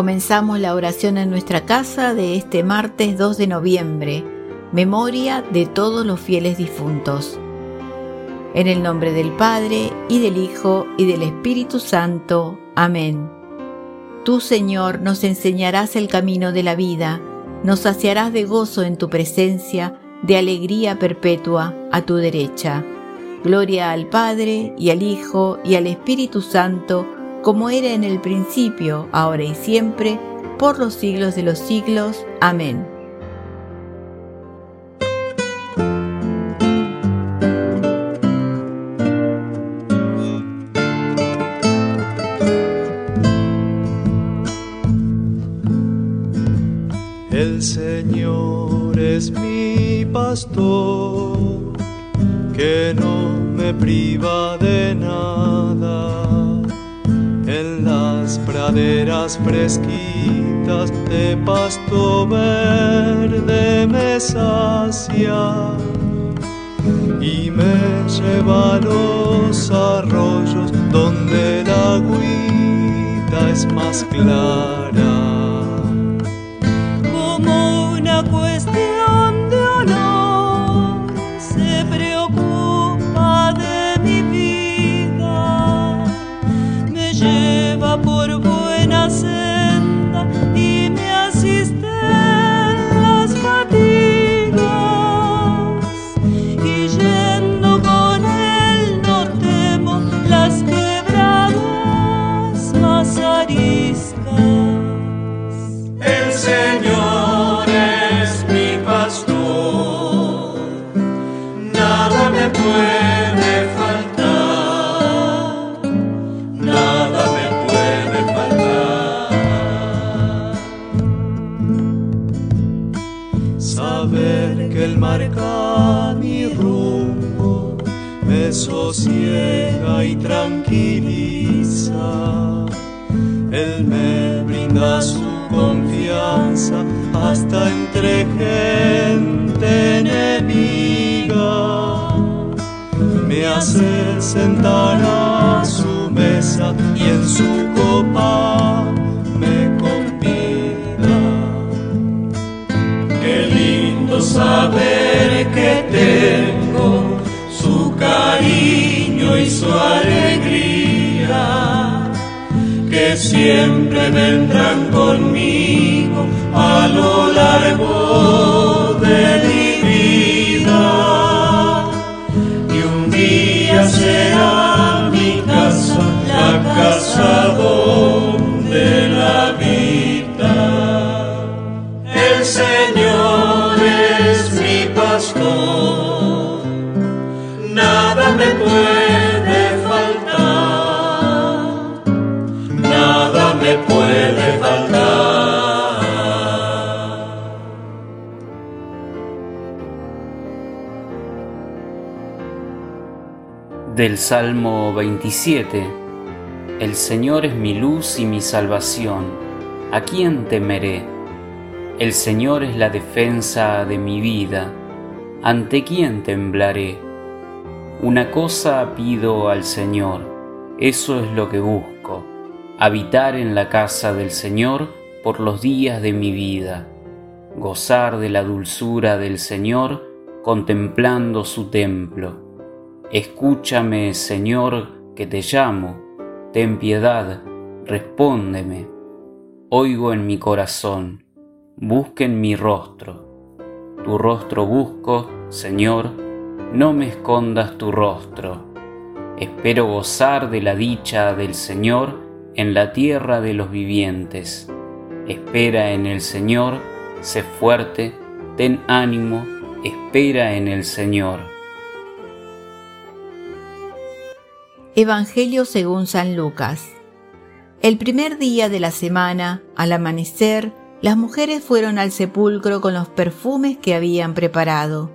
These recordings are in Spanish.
Comenzamos la oración en nuestra casa de este martes 2 de noviembre, memoria de todos los fieles difuntos. En el nombre del Padre, y del Hijo, y del Espíritu Santo. Amén. Tú, Señor, nos enseñarás el camino de la vida, nos saciarás de gozo en tu presencia, de alegría perpetua a tu derecha. Gloria al Padre, y al Hijo, y al Espíritu Santo, como era en el principio, ahora y siempre, por los siglos de los siglos. Amén. El Señor es mi pastor, que no me priva praderas fresquitas de pasto verde me sacia y me lleva a los arroyos donde la agüita es más clara. Como una cuestión Brinda su confianza hasta entre gente enemiga. Me hace sentar a su mesa y en su copa me saber que tengo su cariño siempre vendrán conmigo a lo largo de mi vida. Y un día será mi casa, la casa donde la vida. El Señor nada me puede Del Salmo 27 El Señor es mi luz y mi salvación, ¿a quién temeré? El Señor es la defensa de mi vida ¿ante quién temblaré? Una cosa pido al Señor, eso es lo que busco, habitar en la casa del Señor por los días de mi vida, gozar de la dulzura del Señor contemplando su templo. Escúchame, Señor, que te llamo, ten piedad, respóndeme. Oigo en mi corazón, busquen mi rostro tu rostro busco, Señor, no me escondas tu rostro. Espero gozar de la dicha del Señor en la tierra de los vivientes. Espera en el Señor, sé fuerte, ten ánimo, espera en el Señor. Evangelio según San Lucas. El primer día de la semana, al amanecer, las mujeres fueron al sepulcro con los perfumes que habían preparado.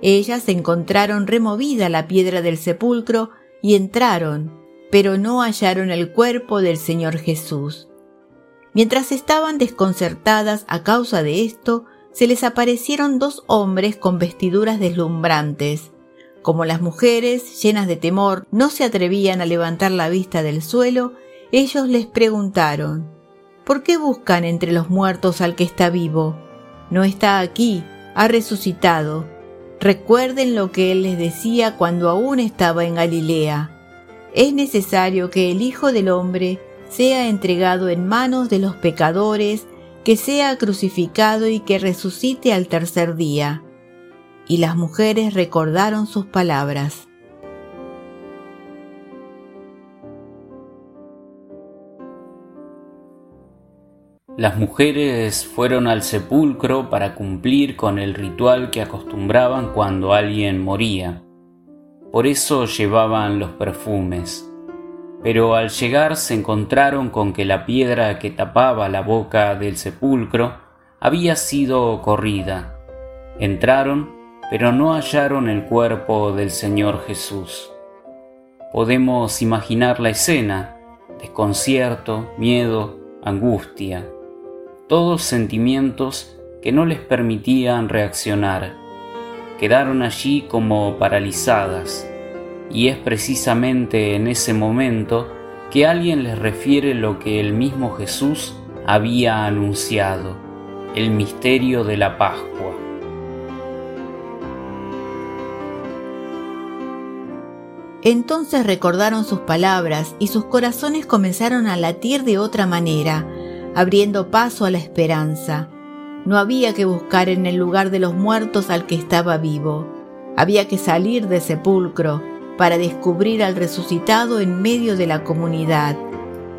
Ellas encontraron removida la piedra del sepulcro y entraron, pero no hallaron el cuerpo del Señor Jesús. Mientras estaban desconcertadas a causa de esto, se les aparecieron dos hombres con vestiduras deslumbrantes. Como las mujeres, llenas de temor, no se atrevían a levantar la vista del suelo, ellos les preguntaron, ¿Por qué buscan entre los muertos al que está vivo? No está aquí, ha resucitado. Recuerden lo que Él les decía cuando aún estaba en Galilea. Es necesario que el Hijo del Hombre sea entregado en manos de los pecadores, que sea crucificado y que resucite al tercer día. Y las mujeres recordaron sus palabras. Las mujeres fueron al sepulcro para cumplir con el ritual que acostumbraban cuando alguien moría. Por eso llevaban los perfumes. Pero al llegar se encontraron con que la piedra que tapaba la boca del sepulcro había sido corrida. Entraron, pero no hallaron el cuerpo del Señor Jesús. Podemos imaginar la escena, desconcierto, miedo, angustia todos sentimientos que no les permitían reaccionar. Quedaron allí como paralizadas, y es precisamente en ese momento que alguien les refiere lo que el mismo Jesús había anunciado, el misterio de la Pascua. Entonces recordaron sus palabras y sus corazones comenzaron a latir de otra manera abriendo paso a la esperanza. No había que buscar en el lugar de los muertos al que estaba vivo. Había que salir de sepulcro para descubrir al resucitado en medio de la comunidad.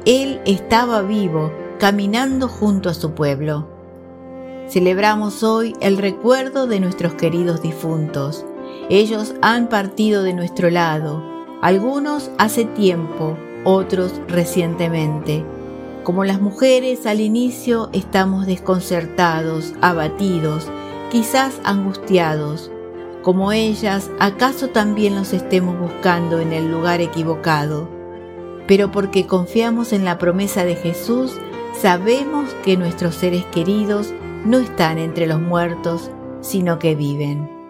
Él estaba vivo, caminando junto a su pueblo. Celebramos hoy el recuerdo de nuestros queridos difuntos. Ellos han partido de nuestro lado, algunos hace tiempo, otros recientemente. Como las mujeres al inicio estamos desconcertados, abatidos, quizás angustiados. Como ellas, acaso también los estemos buscando en el lugar equivocado. Pero porque confiamos en la promesa de Jesús, sabemos que nuestros seres queridos no están entre los muertos, sino que viven.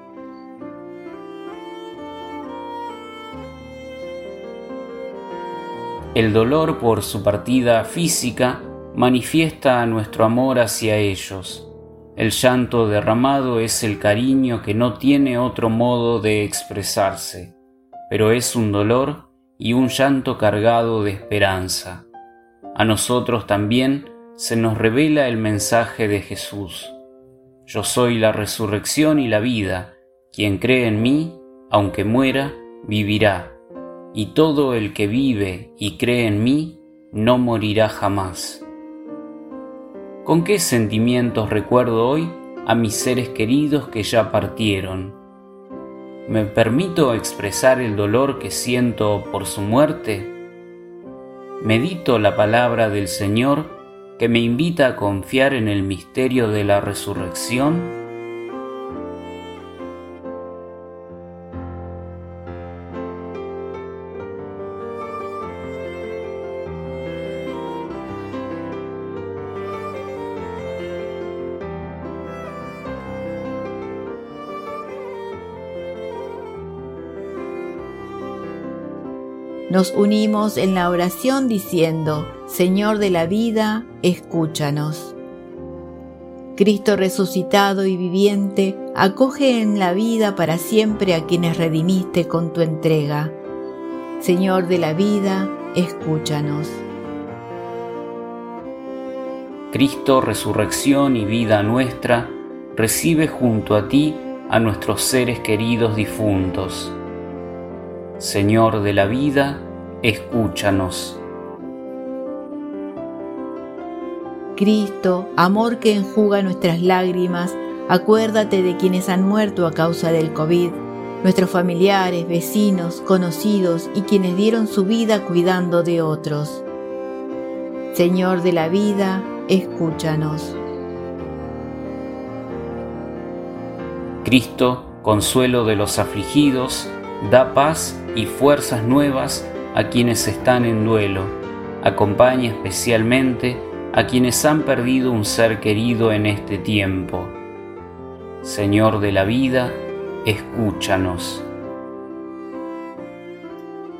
El dolor por su partida física manifiesta nuestro amor hacia ellos. El llanto derramado es el cariño que no tiene otro modo de expresarse, pero es un dolor y un llanto cargado de esperanza. A nosotros también se nos revela el mensaje de Jesús. Yo soy la resurrección y la vida. Quien cree en mí, aunque muera, vivirá y todo el que vive y cree en mí no morirá jamás. ¿Con qué sentimientos recuerdo hoy a mis seres queridos que ya partieron? ¿Me permito expresar el dolor que siento por su muerte? Medito la palabra del Señor que me invita a confiar en el misterio de la resurrección nos unimos en la oración diciendo, Señor de la vida, escúchanos. Cristo resucitado y viviente, acoge en la vida para siempre a quienes redimiste con tu entrega. Señor de la vida, escúchanos. Cristo, resurrección y vida nuestra, recibe junto a ti a nuestros seres queridos difuntos Señor de la vida, escúchanos. Cristo, amor que enjuga nuestras lágrimas, acuérdate de quienes han muerto a causa del COVID, nuestros familiares, vecinos, conocidos y quienes dieron su vida cuidando de otros. Señor de la vida, escúchanos. Cristo, consuelo de los afligidos, da paz y fuerzas nuevas a quienes están en duelo. Acompaña especialmente a quienes han perdido un ser querido en este tiempo. Señor de la vida, escúchanos.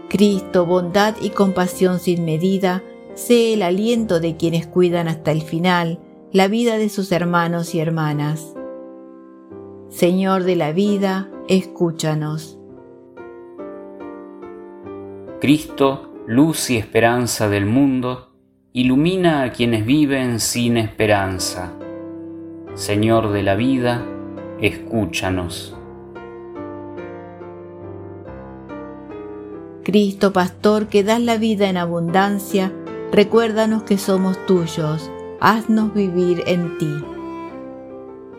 Cristo, bondad y compasión sin medida, sé el aliento de quienes cuidan hasta el final la vida de sus hermanos y hermanas. Señor de la vida, escúchanos. Cristo, luz y esperanza del mundo, ilumina a quienes viven sin esperanza. Señor de la vida, escúchanos. Cristo, pastor, que das la vida en abundancia, recuérdanos que somos tuyos, haznos vivir en ti.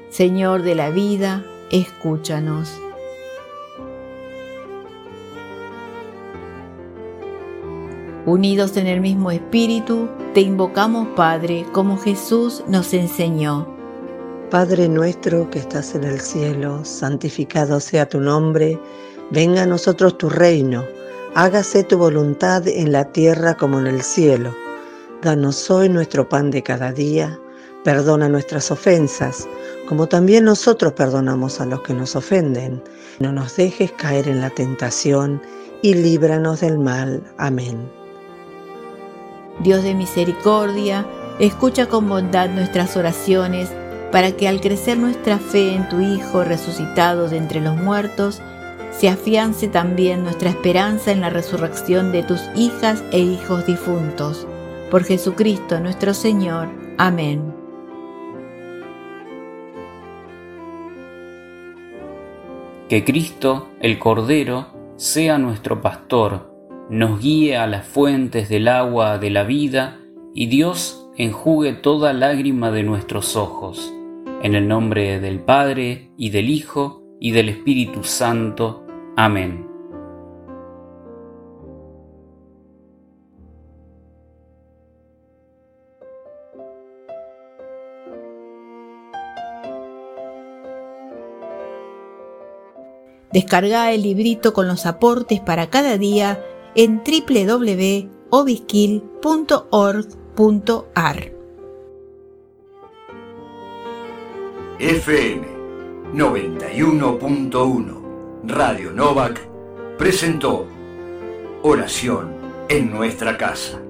Señor de la vida, escúchanos. Unidos en el mismo espíritu, te invocamos, Padre, como Jesús nos enseñó. Padre nuestro que estás en el cielo, santificado sea tu nombre, venga a nosotros tu reino, hágase tu voluntad en la tierra como en el cielo. Danos hoy nuestro pan de cada día, perdona nuestras ofensas, como también nosotros perdonamos a los que nos ofenden. No nos dejes caer en la tentación y líbranos del mal. Amén. Dios de misericordia, escucha con bondad nuestras oraciones, para que al crecer nuestra fe en tu Hijo resucitado de entre los muertos, se afiance también nuestra esperanza en la resurrección de tus hijas e hijos difuntos. Por Jesucristo nuestro Señor. Amén. Que Cristo, el Cordero, sea nuestro pastor nos guíe a las fuentes del agua de la vida y Dios enjugue toda lágrima de nuestros ojos. En el nombre del Padre y del Hijo y del Espíritu Santo. Amén. Descarga el librito con los aportes para cada día en www.obiskil.org.ar. FM 91.1 Radio Novak presentó Oración en nuestra casa.